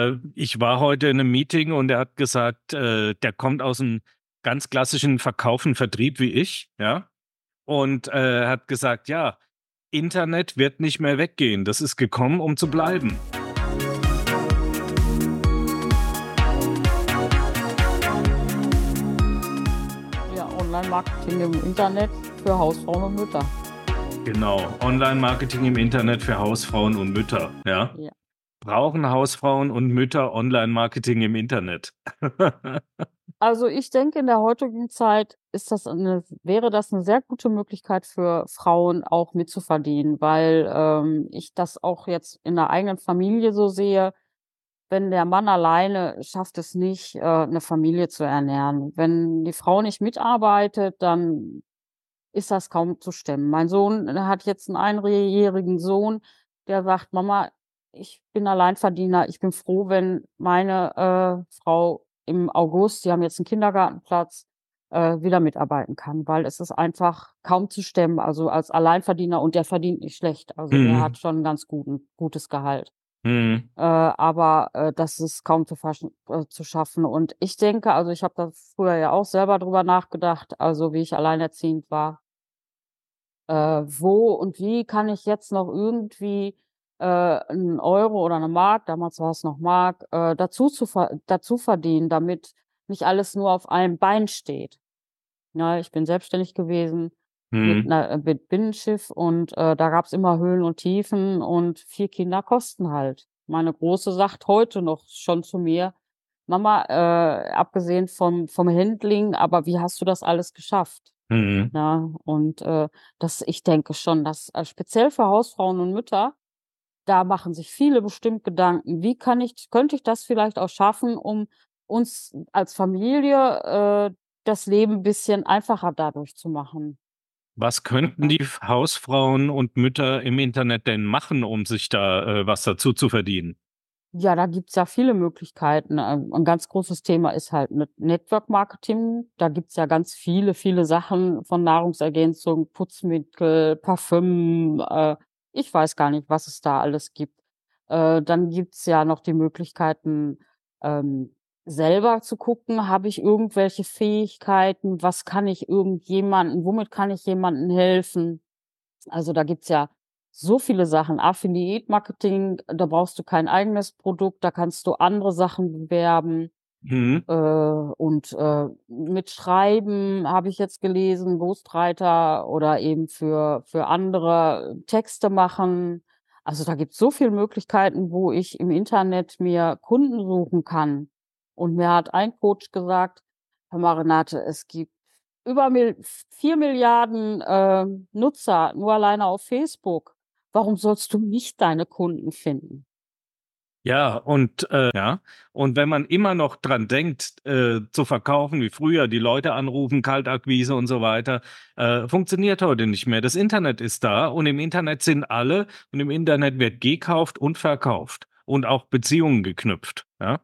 Äh, ich war heute in einem Meeting und er hat gesagt, äh, der kommt aus einem ganz klassischen Verkauf und Vertrieb wie ich, ja. Und äh, hat gesagt, ja, Internet wird nicht mehr weggehen. Das ist gekommen, um zu bleiben. Ja, Online-Marketing im Internet für Hausfrauen und Mütter. Genau, Online-Marketing im Internet für Hausfrauen und Mütter, ja. Ja. Brauchen Hausfrauen und Mütter Online-Marketing im Internet? Also ich denke, in der heutigen Zeit ist das eine, wäre das eine sehr gute Möglichkeit für Frauen auch mitzuverdienen, weil ähm, ich das auch jetzt in der eigenen Familie so sehe. Wenn der Mann alleine schafft es nicht, äh, eine Familie zu ernähren. Wenn die Frau nicht mitarbeitet, dann ist das kaum zu stemmen. Mein Sohn hat jetzt einen einjährigen Sohn, der sagt, Mama, ich bin Alleinverdiener. Ich bin froh, wenn meine äh, Frau im August, die haben jetzt einen Kindergartenplatz, äh, wieder mitarbeiten kann, weil es ist einfach kaum zu stemmen. Also als Alleinverdiener und der verdient nicht schlecht. Also der Mhm. hat schon ein ganz guten, gutes Gehalt. Mhm. Äh, aber äh, das ist kaum zu, äh, zu schaffen. Und ich denke, also ich habe da früher ja auch selber drüber nachgedacht, also wie ich alleinerziehend war, äh, wo und wie kann ich jetzt noch irgendwie äh, 'n Euro oder eine Mark, damals war es noch Mark, äh, dazu zu ver dazu verdienen, damit nicht alles nur auf einem Bein steht. Ja, ich bin selbstständig gewesen mit Mhm. 'ner äh, mit Binnenschiff und, äh, da gab's immer Höhen und Tiefen und 4 Kinder kosten halt. Meine Große sagt heute noch schon zu mir: „Mama, äh, abgesehen vom vom Handling, aber wie hast du das alles geschafft?“ Mhm. Ja, und, äh, das ich denke schon, dass, äh, speziell für Hausfrauen und Mütter, da machen sich viele bestimmt Gedanken: „Wie kann ich könnte ich das vielleicht auch schaffen, um uns als Familie, äh, das Leben 'n bisschen einfacher dadurch zu machen?“ Was könnten die Hausfrauen und Mütter im Internet denn machen, um sich da, äh, was dazu zu verdienen? Ja, da gibt's ja viele Möglichkeiten. Ähm, 'n ganz großes Thema ist halt Net Network Marketing. Da gibt's ja ganz viele, viele Sachen von Nahrungsergänzung, Putzmittel, Parfüm, äh, ich weiß gar nicht, was es da alles gibt. Äh, dann gibt's ja noch die Möglichkeiten, ähm, selber zu gucken, habe ich irgendwelche Fähigkeiten? Was kann ich irgendjemanden womit kann ich jemandem helfen? Also, da gibt's ja so viele Sachen. Affiliate Marketing, da brauchst du kein eigenes Produkt, da kannst du andere Sachen bewerben. Mhm. Äh, und, äh, mit Schreiben habe ich jetzt gelesen, Ghostwriter oder eben für für andere Texte machen. Also, da gibt's so viel Möglichkeiten, wo ich im Internet mir Kunden suchen kann. Und mir hat ein Coach gesagt: „Hör mal, Renate, es gibt über 4 Milliarden, ähm, Nutzer nur alleine auf Facebook. Warum sollst du nicht deine Kunden finden?“ Ja, und äh, ja, und wenn man immer noch dran denkt, äh, zu verkaufen wie früher, die Leute anrufen, Kaltakquise und so weiter, äh, funktioniert heute nicht mehr. Das Internet ist da und im Internet sind alle und im Internet wird gekauft und verkauft und auch Beziehungen geknüpft, ja?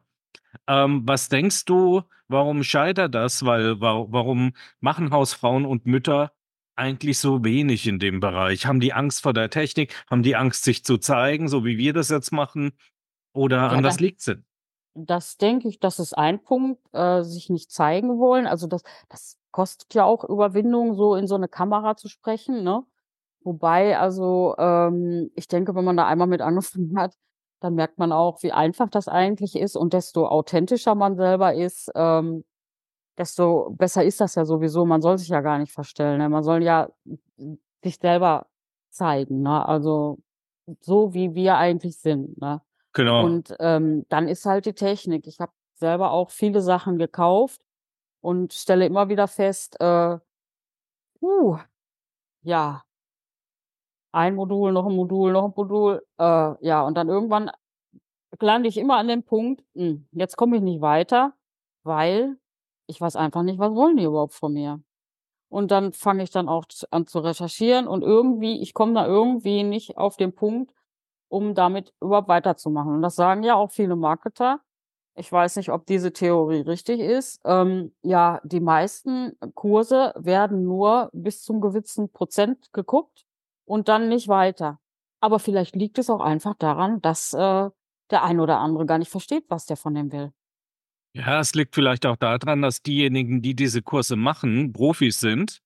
Ähm, was denkst du, warum scheitert das? Weil wa warum machen Hausfrauen und Mütter eigentlich so wenig in dem Bereich? Haben die Angst vor der Technik? Haben die Angst, sich zu zeigen, so wie wir das jetzt machen? Oder Ja, an was liegt's denn? Das denke ich, das ist ein Punkt, äh, sich nicht zeigen wollen. Also, das das kostet ja auch Überwindung, so in so 'ne Kamera zu sprechen, ne? Wobei, also, ähm, ich denke, wenn man da einmal mit angefangen hat, dann merkt man auch, wie einfach das eigentlich ist und desto authentischer man selber ist, ähm, desto besser ist das ja sowieso. Man soll sich ja gar nicht verstellen, ne? Man soll ja sich selber zeigen, ne? Also, so wie wir eigentlich sind, ne? Genau. Und, ähm, dann ist halt die Technik. Ich habe selber auch viele Sachen gekauft und stelle immer wieder fest, äh, uh, ja, ein Modul, noch 'n Modul, noch 'n Modul, äh, ja, und dann irgendwann lande ich immer an dem Punkt: „Hm, jetzt komme ich nicht weiter, weil ich weiß einfach nicht, was wollen die überhaupt von mir?“ Und dann fange ich dann auch an zu recherchieren und irgendwie ich komme da irgendwie nicht auf den Punkt, um damit überhaupt weiterzumachen. Und das sagen ja auch viele Marketer. Ich weiß nicht, ob diese Theorie richtig ist. Ähm, ja, die meisten Kurse werden nur bis zum gewissen Prozent geguckt und dann nicht weiter. Aber vielleicht liegt es auch einfach daran, dass, äh, der ein oder andere gar nicht versteht, was der von dem will. Ja, es liegt vielleicht auch daran, dass diejenigen, die diese Kurse machen, Profis sind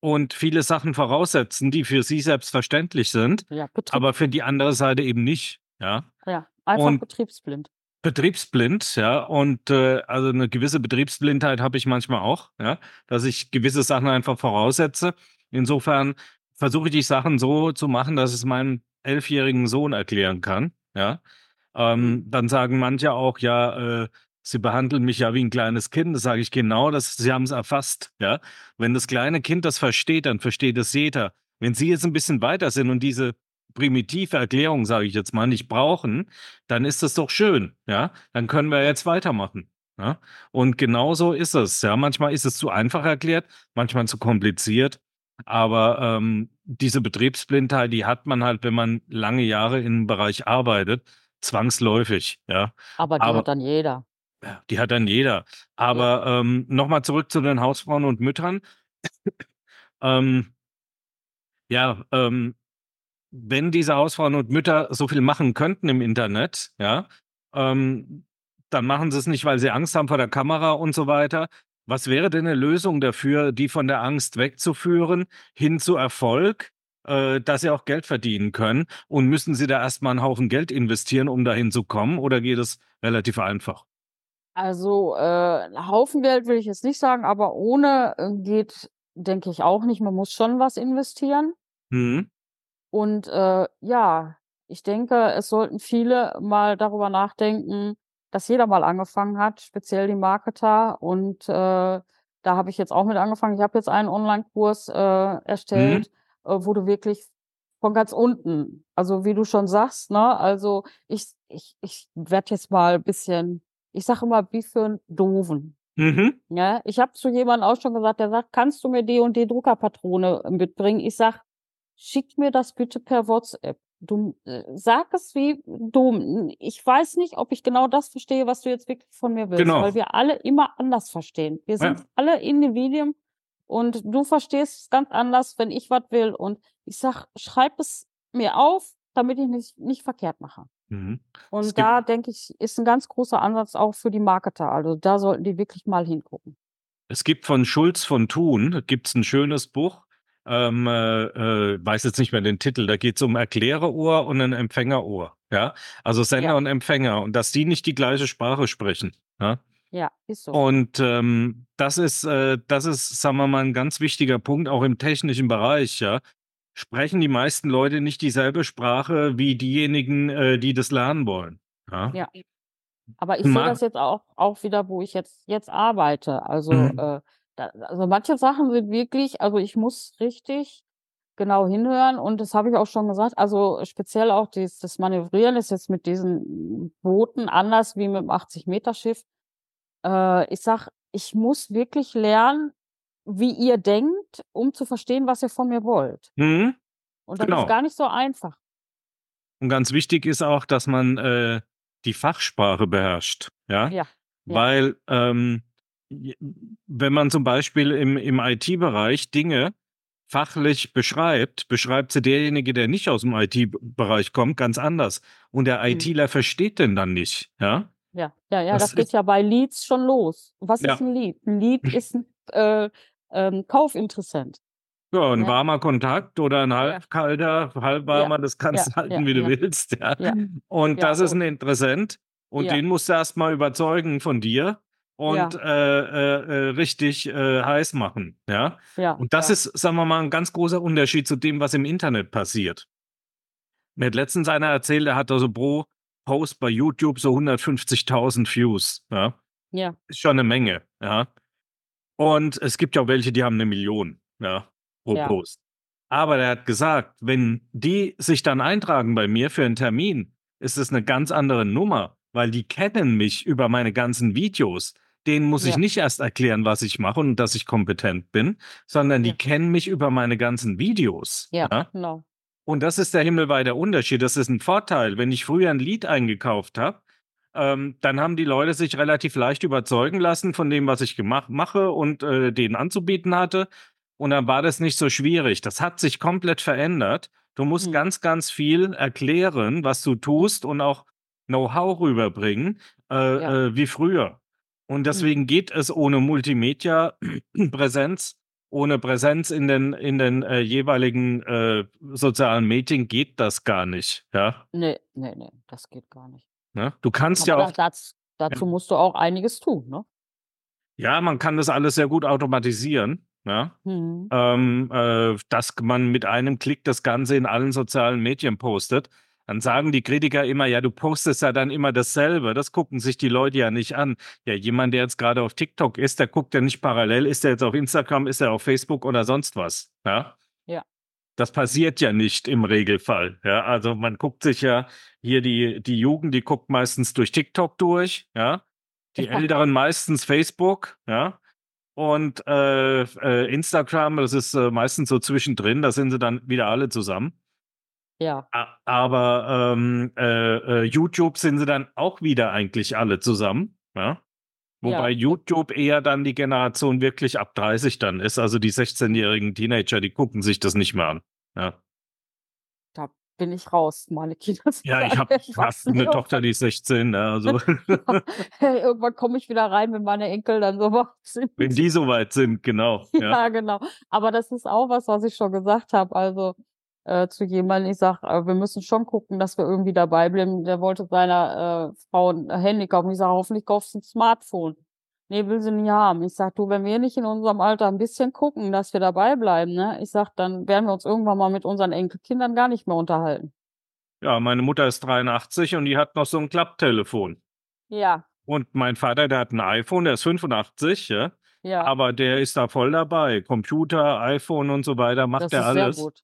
und viele Sachen voraussetzen, die für sie selbstverständlich sind, Ja, aber für die andere Seite eben nicht, ja? ja, einfach Und betriebsblind. betriebsblind, ja, und, äh, also 'ne gewisse Betriebsblindheit habe ich manchmal auch, ja, dass ich gewisse Sachen einfach voraussetze. Insofern versuche ich die Sachen so zu machen, dass ich's meinem elfjährigen Sohn erklären kann, ja? Ähm, dann sagen manche auch: „Ja, äh, Sie behandeln mich ja wie 'n kleines Kind.“ Da sage ich: „Genau, das Sie haben's erfasst, ja? Wenn das kleine Kind das versteht, dann versteht es jeder. Wenn Sie jetzt 'n bisschen weiter sind und diese primitive Erklärung, sage ich jetzt mal, nicht brauchen, dann ist das doch schön, ja? Dann können wir jetzt weitermachen“, ja? Und genauso ist es, ja? Manchmal ist es zu einfach erklärt, manchmal zu kompliziert, aber, ähm, diese Betriebsblindheit, die hat man halt, wenn man lange Jahre in 'nem Bereich arbeitet, zwangsläufig, ja? Aber die Aber hat dann jeder. Ja, die hat dann jeder. Aber, ähm, noch mal zurück zu den Hausfrauen und Müttern. Ähm ja, ähm, wenn diese Hausfrauen und Mütter so viel machen könnten im Internet, ja, ähm, dann machen sie's nicht, weil sie Angst haben vor der Kamera und so weiter. Was wäre denn 'ne Lösung dafür, die von der Angst wegzuführen hin zu Erfolg, äh, dass sie auch Geld verdienen können? Und müssen sie da erst mal 'n Haufen Geld investieren, um dahin zu kommen, oder geht es relativ einfach? Also, äh, Haufen Geld will ich jetzt nicht sagen, aber ohne, äh, geht, denke ich, auch nicht. Man muss schon was investieren. Mhm. Und, äh, ja, ich denke, es sollten viele mal darüber nachdenken, dass jeder mal angefangen hat, speziell die Marketer. Und, äh, da habe ich jetzt auch mit angefangen. Ich habe jetzt einen Onlinekurs, äh, Mhm. erstellt, äh, wo du wirklich von ganz unten also, wie du schon sagst, ne, also, ich ich ich werde jetzt mal bisschen ich sage immer: „Wie für 'n Doofen“, Mhm. ne? Ich habe zu jemandem auch schon gesagt, der sagt: „Kannst du mir die und die Druckerpatrone mitbringen?“ Ich sage: „Schick mir das bitte per WhatsApp.“ Du, äh, sag es wie du n ich weiß nicht, ob ich genau das verstehe, was du jetzt wirklich von mir willst, weil Genau. wir alle immer anders verstehen. Wir sind Ja. alle Individuen und du verstehst es ganz anders, wenn ich was will. Und ich sage: „Schreib es mir auf, damit ich nicht nicht verkehrt mache.“ Mhm. Es Und gibt da denke ich, ist 'n ganz großer Ansatz auch für die Marketer. Also, da sollten die wirklich mal hingucken. Es gibt von Schulz von Thun gibt's 'n schönes Buch, ähm, äh, äh, weiß jetzt nicht mehr den Titel. Da geht's um Erklärer-Ohr und 'nen Empfänger-Ohr, ja? Also, Ja. Sender und Empfänger und dass die nicht die gleiche Sprache sprechen, ja? Ja, ist so. Und, ähm, das ist äh, das ist, sagen wir mal, 'n ganz wichtiger Punkt, auch im technischen Bereich, ja? Sprechen die meisten Leute nicht dieselbe Sprache wie diejenigen, äh, die das lernen wollen, ja? Ja. Aber ich sehe das jetzt auch auch wieder, wo ich jetzt jetzt arbeite. Also, Mhm. äh, da also, manche Sachen sind wirklich also, ich muss richtig genau hinhören und das habe ich auch schon gesagt. Also, speziell auch dies das Manövrieren ist jetzt mit diesen Booten anders wie mit'm 80 m Schiff. Äh, ich sage: „Ich muss wirklich lernen, wie ihr denkt, um zu verstehen, was ihr von mir wollt.“ Mhm. Und das ist Genau. gar nicht so einfach. Und ganz wichtig ist auch, dass man, äh, die Fachsprache beherrscht, ja? Ja. Weil, ähm, wenn man zum Beispiel im im IT-Bereich Dinge fachlich beschreibt, beschreibt sie derjenige, der nicht aus'm IT-Bereich kommt, ganz anders. Und der Mhm. ITler versteht den dann nicht, ja? Ja, ja, ja, Das das geht ist ja bei Leads schon los. Was ist Ja. 'n Lead? 'N Lead ist 'n, äh, ähm, Kaufinteressent. Ja, 'n Ne? warmer Kontakt oder 'n Ja. halbkalter, Ja, halbwarmer, das ja, kannst du halten, ja, wie du ja. willst, ja? Ja, Und ja, das ist 'n und Interessent und Ja. den musst du erst mal überzeugen von dir und, Ja. äh, äh, äh, richtig, äh, heiß machen, ja? Ja, Und das ja. ist, sagen wir mal, 'n ganz großer Unterschied zu dem, was im Internet passiert. Mir hat letztens einer erzählt, er hat da so pro Post bei YouTube so 150.000 Views, ja? Ja. Ist schon 'ne Menge, ja? Und es gibt ja auch welche, die haben 'ne Million, ja, pro Ja. Post. Aber der hat gesagt, wenn die sich dann eintragen bei mir für 'n Termin, ist es 'ne ganz andere Nummer, weil die kennen mich über meine ganzen Videos. Denen muss ich Ja. nicht erst erklären, was ich mache und dass ich kompetent bin, sondern die kennen mich über meine ganzen Videos, Ja, genau. Und das ist der himmelweite Unterschied. Das ist 'n Vorteil. Wenn ich früher 'n Lead eingekauft habe, ähm, dann haben die Leute sich relativ leicht überzeugen lassen von dem, was ich gemach mache und, äh, denen anzubieten hatte. Und dann war das nicht so schwierig. Das hat sich komplett verändert. Du musst Mhm. ganz, ganz viel erklären, was du tust und auch Know-how rüberbringen, äh, Ja. äh, wie früher. Und Mhm. deswegen geht es ohne Multimedia-Präsenz, ohne Präsenz in den in den, äh, jeweiligen, äh, sozialen Medien geht das gar nicht, ja? Ne, ne, ne, das geht gar nicht. Ne? Du kannst Aber ja auch ja. dazu musst du auch einiges tun, ne? Ja, man kann das alles sehr gut automatisieren, ja? Mhm. Ähm, äh, dass man mit einem Klick das Ganze in allen sozialen Medien postet. Dann sagen die Kritiker immer: „Ja, du postest ja dann immer dasselbe.“ Das gucken sich die Leute ja nicht an. Ja, jemand, der jetzt grade auf TikTok ist, der guckt ja nicht parallel, ist der jetzt auf Instagram, ist er auf Facebook oder sonst was, ja? Ja. Das passiert ja nicht im Regelfall, ja? Also, man guckt sich ja hier die die Jugend, die guckt meistens durch TikTok durch, ja? Die. Älteren meistens Facebook, ja? Und, äh, äh, Instagram, das ist, äh, meistens so zwischendrin, da sind sie dann wieder alle zusammen. Ja. Aber, ähm, äh, äh, YouTube sind sie dann auch wieder eigentlich alle zusammen, ja? Wobei Ja. YouTube eher dann die Generation wirklich ab 30 dann ist. Also, die 16-jährigen Teenager, die gucken sich das nicht mehr an, ja. Da bin ich raus. Meine Kinder sind Ja, ich habe habe erwachsen 'ne Tochter, die ist 16, ne, also Ja, hey, irgendwann komme ich wieder rein, wenn meine Enkel dann so weit sind. Wenn die so weit sind, genau, ja. Ja, genau. Aber das ist auch was, was ich schon gesagt habe, also, äh, zu jemandem. Ich sage: „Äh, wir müssen schon gucken, dass wir irgendwie dabei bleiben.“ Der wollte seiner, äh, Frau 'n Handy kaufen. Ich sage: „Hoffentlich kaufst du 'n Smartphone.“ „Ne, will sie nicht haben.“ Ich sage: „Du, wenn wir nicht in unserem Alter 'n bisschen gucken, dass wir dabei bleiben, ne?“ Ich sage: „Dann werden wir uns irgendwann mal mit unseren Enkelkindern gar nicht mehr unterhalten.“ Ja, meine Mutter ist 83 und die hat noch so 'n Klapptelefon. Ja. Und mein Vater, der hat 'n iPhone, der ist 85, ja, Ja. aber der ist da voll dabei. Computer, iPhone und so weiter, macht Das der ist sehr alles. gut.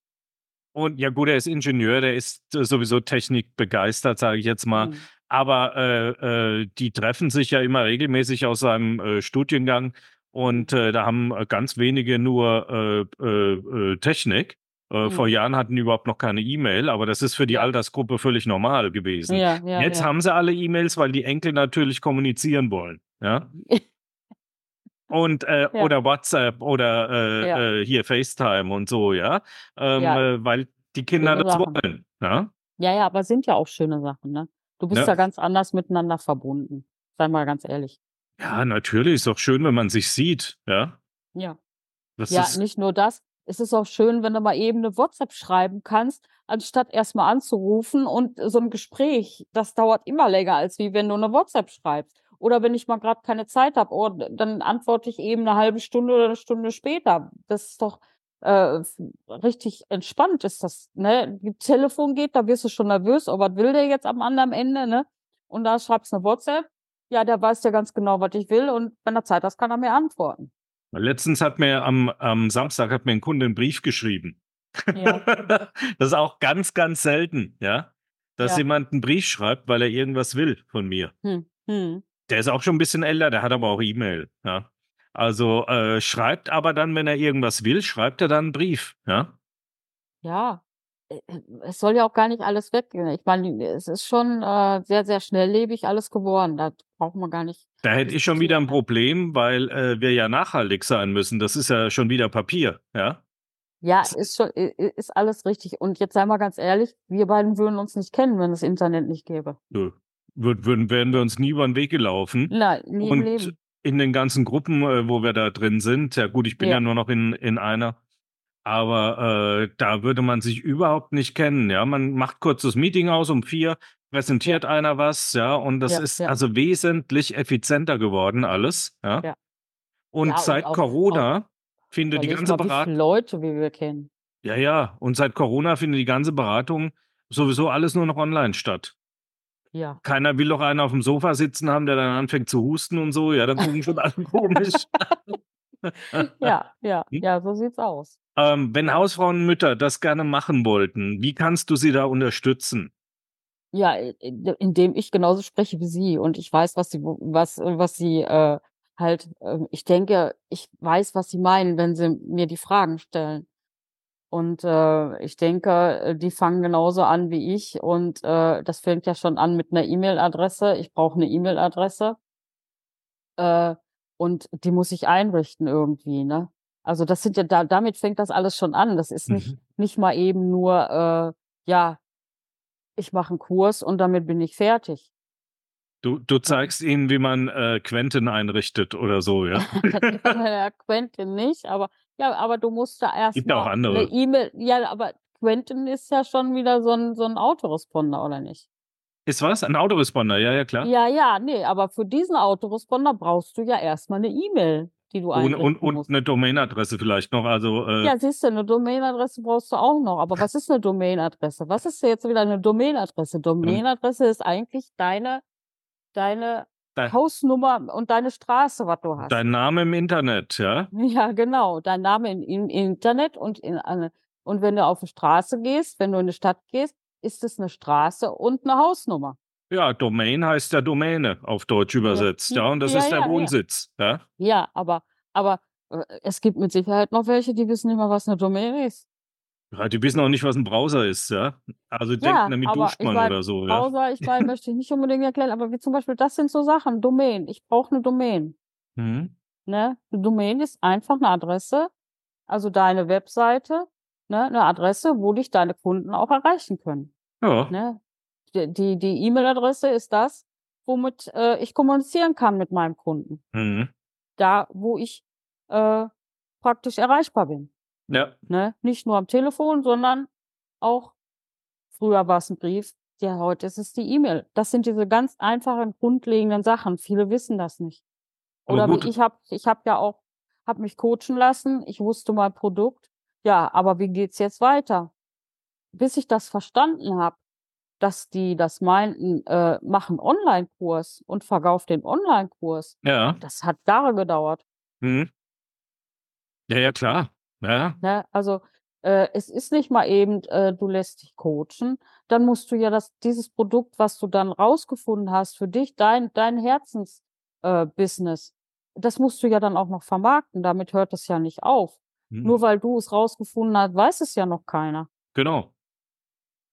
Und ja gut, er ist Ingenieur, der ist sowieso technikbegeistert, sage ich jetzt mal. Mhm. Aber, äh, äh, die treffen sich ja immer regelmäßig aus seinem, äh, Studiengang und, Mhm. äh, da haben, äh, ganz wenige nur, äh, äh, äh, Technik. Äh, vor Mhm. Jahren hatten die überhaupt noch keine E-Mail, aber das ist für die. Altersgruppe völlig normal gewesen. Ja, ja, Jetzt ja. haben sie alle E-Mails, weil die Enkel natürlich kommunizieren wollen, ja? Und, äh Ja. oder WhatsApp oder, äh, Ja. äh, hier FaceTime und so, ja? Ähm, Ja. äh, weil die Kinder Schöne das Sachen. wollen, ja? Ja, ja, aber sind ja auch schöne Sachen, ne? Du bist Ja. ja ganz anders miteinander verbunden. Sei mal ganz ehrlich. Ja, natürlich, ist doch schön, wenn man sich sieht, ja? Ja. Das Ja, ist nicht nur das. Es ist auch schön, wenn du mal eben 'ne WhatsApp schreiben kannst, anstatt erst mal anzurufen und so 'n Gespräch, das dauert immer länger, als wie wenn du 'ne WhatsApp schreibst. Oder wenn ich mal grad keine Zeit habe, oh, dann antworte ich eben 'ne 1/2 Stunde oder 'ne Stunde später. Das ist doch, äh, richtig entspannt ist das, ne? Telefon geht, da wirst du schon nervös: „Oh, was will der jetzt am anderen Ende“, ne? Und da schreibst 'ne WhatsApp, ja, der weiß ja ganz genau, was ich will und wenn er Zeit hast, kann er mir antworten. Letztens hat mir am am Samstag hat mir 'n Kunde 'n Brief geschrieben. Ja. Das ist auch ganz, ganz selten, ja, dass Ja. jemand 'n Brief schreibt, weil er irgendwas will von mir. Mhm, mhm. Der ist auch schon 'n bisschen älter, der hat aber auch E-Mail, ja? Also, äh, schreibt aber dann, wenn er irgendwas will, schreibt er dann 'n Brief, ja? Ja, äh, äh, es soll ja auch gar nicht alles weggehen. Ich meine, es ist schon, äh, sehr, sehr schnelllebig alles geworden. Da braucht man gar nicht Da hätte ich schon wieder 'n diskutieren, ne? Problem, weil, äh, wir ja nachhaltig sein müssen. Das ist ja schon wieder Papier, ja? Ja, ist schon ist alles richtig. Und jetzt sei mal ganz ehrlich, wir beiden würden uns nicht kennen, wenn es Internet nicht gäbe. Nö. Würd würden wären wir uns nie übern Weg gelaufen. Nein, nie im Und Leben. in den ganzen Gruppen, äh, wo wir da drin sind ja gut, ich bin ja Ja. nur noch in in einer, aber, äh, da würde man sich überhaupt nicht kennen, ja? Man macht kurz das Meeting aus um 4, Ja. präsentiert einer was, ja, und das Ja, ist ja. also wesentlich effizienter geworden alles, ja? Ja. Und Ja, und seit auch auch Corona findet die ganze mal, wie Berat viele Leute wie wir kennen. Ja, ja, und seit Corona findet die ganze Beratung sowieso alles nur noch online statt. Ja. Keiner will doch einen aufm Sofa sitzen haben, der dann anfängt zu husten und so, ja, dann gucken schon alle komisch. Ja, ja, Hm? ja, so sieht's aus. Ähm, wenn Hausfrauen, Mütter das gerne machen wollten, wie kannst du sie da unterstützen? Ja, indem ich genauso spreche wie sie und ich weiß, was sie was was sie, äh, halt, ähm ich denke, ich weiß, was sie meinen, wenn sie mir die Fragen stellen. Und, äh, ich denke, äh, die fangen genauso an wie ich und, äh, das fängt ja schon an mit 'ner E-Mail-Adresse. Ich brauche 'ne E-Mail-Adresse. Äh, und die muss ich einrichten irgendwie, ne? Also, das sind ja da damit fängt das alles schon an. Das ist nicht Mhm. nicht mal eben nur, äh, ja, ich mache 'n Kurs und damit bin ich fertig. Du du zeigst ihnen, wie man, äh, Quenten einrichtet oder so, ja? Ja, Quenten nicht, aber ja, aber du musst da erst Gibt ja auch andere. E-Mail ja, aber Quenten ist ja schon wieder so 'n so 'n Autoresponder, oder nicht? Ist was? 'N Autoresponder? Ja, ja, klar. Ja, ja, ne, aber für diesen Autoresponder brauchst du ja erst mal 'ne E-Mail, die du Und und und musst. 'ne Domainadresse vielleicht noch, also, äh Ja, siehst du, 'ne Domainadresse brauchst du auch noch. Aber was ist 'ne Domainadresse? Was ist jetzt wieder 'ne Domainadresse? Domainadresse ist eigentlich deine deine Dei Hausnummer und deine Straße, was du hast. Dein Name im Internet, ja? Ja, genau, dein Name im im Internet und in eine und wenn du auf 'ne Straße gehst wenn du in 'ne Stadt gehst, ist es 'ne Straße und 'ne Hausnummer. Ja, Domain heißt ja Domäne auf Deutsch Ja, übersetzt, j ja, und das ja, ist der ja, ja. Wohnsitz, ja? Ja, aber aber, äh, es gibt mit Sicherheit noch welche, die wissen nicht mal, was 'ne Domain ist. Ja, die wissen auch nicht, was 'n Browser ist, ja? Also, denken, Ja, damit duscht man oder so, ja? Browser, ich meine, möchte ich nicht unbedingt erklären, aber wie zum Beispiel das sind so Sachen, Domain. Ich brauche 'ne Domain. Mhm. Ne? 'Ne Domain ist einfach 'ne Adresse, also deine Webseite, ne, 'ne Adresse, wo dich deine Kunden auch erreichen können, Ja. ne? Die die E-Mail-Adresse ist das, womit, äh, ich kommunizieren kann mit meinem Kunden. Mhm. Da, wo ich, äh, praktisch erreichbar bin, Ja. ne? Nicht nur am Telefon, sondern auch früher war's 'n Brief, ja, heute ist es die E-Mail. Das sind diese ganz einfachen, grundlegenden Sachen. Viele wissen das nicht. Oder wie ich habe ich habe ja auch habe mich coachen lassen. Ich wusste mein Produkt. Ja, aber wie geht's jetzt weiter? Bis ich das verstanden habe, dass die das meinten, äh, mach 'n Onlinekurs und verkauf den Onlinekurs, Ja. das hat Jahre gedauert. Mhm. Ja, ja, klar. Ja. Ne, also, äh, es ist nicht mal eben, äh, du lässt dich coachen. Dann musst du ja das dieses Produkt, was du dann rausgefunden hast für dich, dein dein Herzens äh, das musst du ja dann auch noch vermarkten. Damit hört es ja nicht auf. Mhm. Nur weil du es rausgefunden hast, weiß es ja noch keiner. Genau.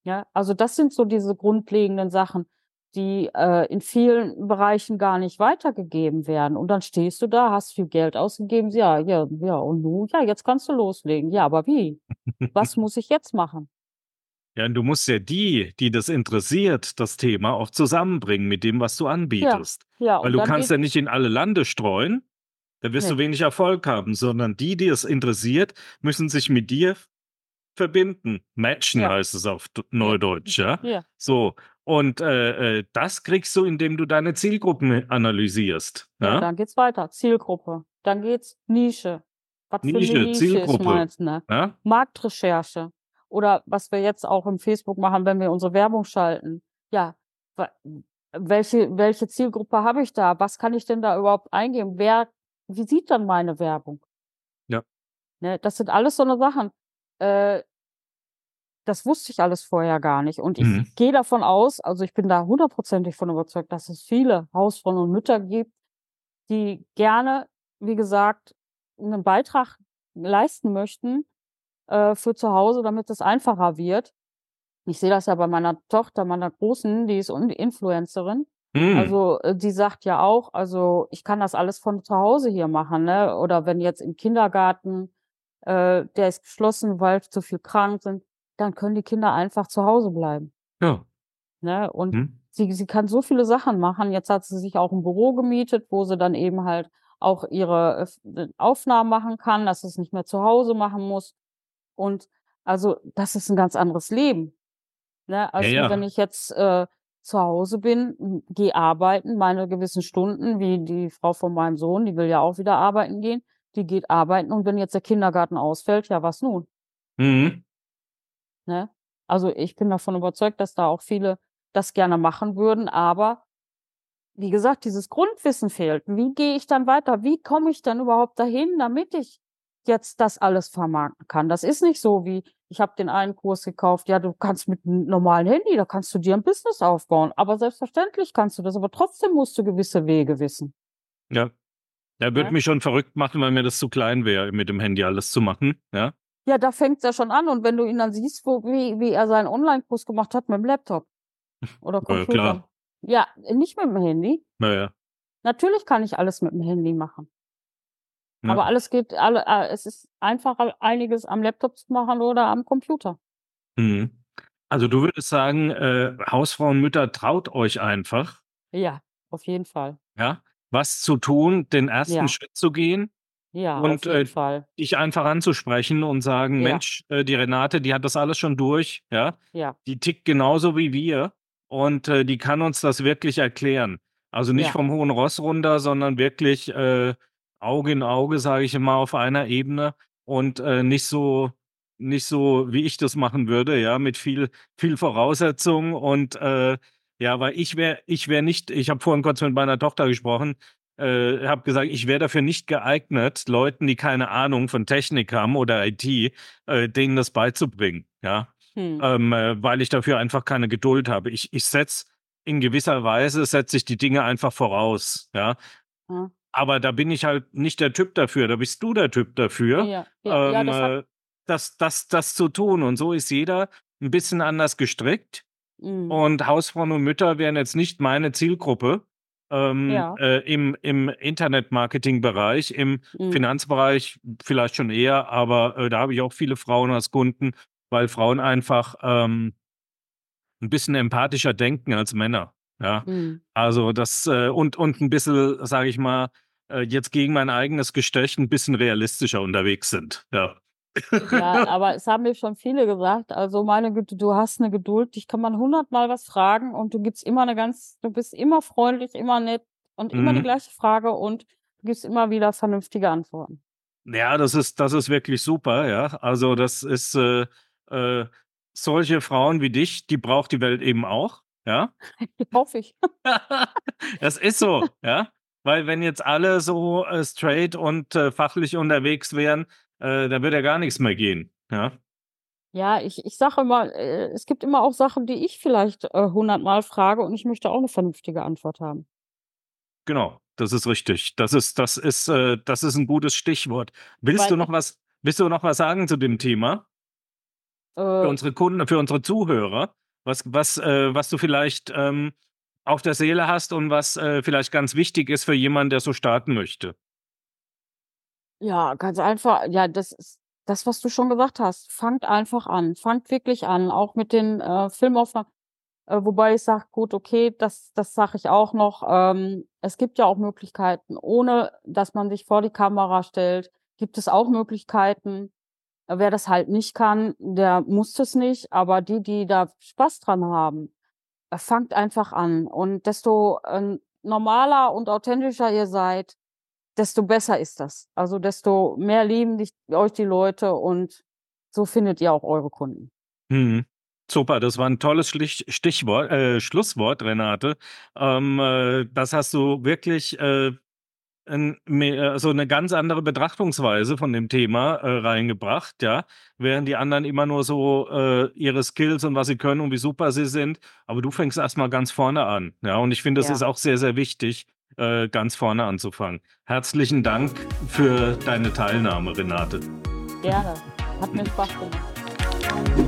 Ja, also das sind so diese grundlegenden Sachen, die, äh, in vielen Bereichen gar nicht weitergegeben werden. Und dann stehst du da, hast viel Geld ausgegeben. Ja, ja, ja, und nun? Ja, jetzt kannst du loslegen. Ja, aber wie? Was muss ich jetzt machen? Ja, und du musst ja die, die das interessiert, das Thema, auch zusammenbringen mit dem, was du Ja, anbietest. ja, Weil und du kannst ja nicht in alle Lande streuen, da wirst du Ne. wenig Erfolg haben, sondern die, die es interessiert, müssen sich mit dir verbinden. Matchen Ja. heißt es auf Ja. Neudeutsch, ja? Ja. So, und, äh, äh, das kriegst du, indem du deine Zielgruppen analysierst, Ja, ja? dann geht's weiter. Zielgruppe. Dann geht's Nische. Was Nische, Nische Zielgruppe, meins, ne? ja? Marktrecherche oder was wir jetzt auch im Facebook machen, wenn wir unsere Werbung schalten. Ja, welche welche Zielgruppe habe ich da? Was kann ich denn da überhaupt eingeben? Wer wie sieht dann meine Werbung? Ja. Ne, das sind alles so 'ne Sachen. Äh das wusste ich alles vorher gar nicht. Und Mhm. ich gehe davon aus also, ich bin da hundertprozentig von überzeugt, dass es viele Hausfrauen und Mütter gibt, die gerne, wie gesagt, 'nen Beitrag leisten möchten, äh, für zu Hause, damit es einfacher wird. Ich sehe das ja bei meiner Tochter, meiner Großen, die ist Influencerin. Mhm. Also, äh, die sagt ja auch: „Also, ich kann das alles von zu Hause hier machen“, ne? Oder wenn jetzt im Kindergarten, äh, der ist geschlossen, weil zu viel krank sind, dann können die Kinder einfach zu Hause bleiben. Ja. Ne, und Mhm. sie sie kann so viele Sachen machen. Jetzt hat sie sich auch 'n Büro gemietet, wo sie dann eben halt auch ihre, äh, äh, Aufnahmen machen kann, dass sie's nicht mehr zu Hause machen muss. Und also, das ist 'n ganz anderes Leben, ne, Ja, als wie wenn ja. ich jetzt, äh, zu Hause bin, hm, gehe arbeiten, meine gewissen Stunden, wie die Frau von meinem Sohn, die will ja auch wieder arbeiten gehen. Die geht arbeiten und wenn jetzt der Kindergarten ausfällt, ja, was nun? Mhm. Ne? Also, ich bin davon überzeugt, dass da auch viele das gerne machen würden, aber wie gesagt, dieses Grundwissen fehlt. Wie gehe ich dann weiter? Wie komme ich dann überhaupt dahin, damit ich jetzt das alles vermarkten kann? Das ist nicht so wie: Ich habe den einen Kurs gekauft. Ja, du kannst mit 'nem normalen Handy da kannst du dir 'n Business aufbauen. Aber selbstverständlich kannst du das, aber trotzdem musst du gewisse Wege wissen. Ja. Ja, würde Ne? mich schon verrückt machen, weil mir das zu klein wäre, mit dem Handy alles zu machen, ja? Ja, da fängt's ja schon an und wenn du ihn dann siehst, wo wie wie er seinen Onlinekurs gemacht hat mit'm Laptop oder Ja, klar. Computer. Ja, nicht mit'm Handy. Ja, ja. Natürlich kann ich alles mit'm Handy machen. Ja. Aber alles geht alle äh, es ist einfacher, einiges am Laptop zu machen oder am Computer. Mhm. Also, du würdest sagen, äh, Hausfrauen, Mütter, traut euch einfach. Ja. auf jeden Fall. Ja, was zu tun, den 1. Ja. Schritt zu gehen Ja, auf und, jeden äh, dich einfach anzusprechen und sagen: Ja. „Mensch, äh, die Renate, die hat das alles schon durch, ja? Ja. Die tickt genauso wie wir und, äh, die kann uns das wirklich erklären.“ Also, nicht Ja. vom hohen Ross runter, sondern wirklich, äh, Auge in Auge, sage ich immer, auf einer Ebene und, äh, nicht so nicht so, wie ich das machen würde, ja, mit viel viel Voraussetzungen und, äh ja, weil ich wäre ich wäre nicht ich habe vorhin kurz mit meiner Tochter gesprochen, äh, habe gesagt, ich wäre dafür nicht geeignet, Leuten, die keine Ahnung von Technik haben oder IT, äh, denen das beizubringen, ja? Mhm. Ähm, äh, weil ich dafür einfach keine Geduld habe. Ich ich setze in gewisser Weise setze ich die Dinge einfach voraus, ja? Mhm. Aber da bin ich halt nicht der Typ dafür, da bist du der Typ dafür, Ja, ja, ja, ähm, das hat äh, das das das zu tun und so ist jeder 'n bisschen anders gestrickt Mhm. und Hausfrauen und Mütter wären jetzt nicht meine Zielgruppe, ähm, Ja. äh, im im Internetmarketingbereich. Im Mhm. Finanzbereich vielleicht schon eher, aber, äh, da habe ich auch viele Frauen als Kunden, weil Frauen einfach, ähm 'n bisschen empathischer denken als Männer, ja? Mhm. Also, das, äh und und 'n bisschen, sage ich mal, äh, jetzt gegen mein eigenes Geschlecht 'n bisschen realistischer unterwegs sind, ja. Ja, aber es haben mir schon viele gesagt, also, meine Güte, du hast 'ne Geduld, dich kann man hundertmal was fragen und du gibst immer 'ne ganz du bist immer freundlich, immer nett und immer die Mhm. gleiche Frage und gibst immer wieder vernünftige Antworten. Ja, das ist das ist wirklich super, ja. Also, das ist, äh äh solche Frauen wie dich, die braucht die Welt eben auch, ja? Hoffe ich. Das ist so, ja? Weil wenn jetzt alle so, äh, straight und, äh, fachlich unterwegs wären, äh, da würde ja gar nix mehr gehen, ja? Ja, ich ich sage immer, äh, es gibt immer auch Sachen, die ich vielleicht, äh, hundertmal frage und ich möchte auch 'ne vernünftige Antwort haben. Genau, das ist richtig. Das ist das ist, äh das ist 'n gutes Stichwort. Willst Weil du noch was willst du noch was sagen zu dem Thema? Für Äh unsere Kunden für unsere Zuhörer, was was, äh was du vielleicht, ähm, auf der Seele hast und was, äh, vielleicht ganz wichtig ist für jemanden, der so starten möchte? Ja, ganz einfach ja, das ist das, was du schon gesagt hast. Fangt einfach an. Fangt wirklich an, auch mit den, äh, Filmaufnahmen. Äh, wobei ich sage: „Gut, okay, das das sage ich auch noch, ähm, es gibt ja auch Möglichkeiten, ohne dass man sich vor die Kamera stellt, gibt es auch Möglichkeiten. Wer das halt nicht kann, der muss das nicht, aber die, die da Spaß dran haben, äh, fangt einfach an. Und desto, ähm, normaler und authentischer ihr seid, desto besser ist das. Also, desto mehr lieben dich euch die Leute und so findet ihr auch eure Kunden. Mhm. Super, das war 'n tolles Stichwort äh, Schlusswort, Renate. Ähm, äh, das hast du wirklich, äh, 'n me so 'ne ganz andere Betrachtungsweise von dem Thema, äh, reingebracht, ja? Während die anderen immer nur so, äh, ihre Skills und was sie können und wie super sie sind. Aber du fängst erst mal ganz vorne an, ja? Und ich finde, das ist Ja. auch sehr, sehr wichtig, äh, ganz vorne anzufangen. Herzlichen Dank für deine Teilnahme, Renate. Gerne. Hat mir Spaß gemacht.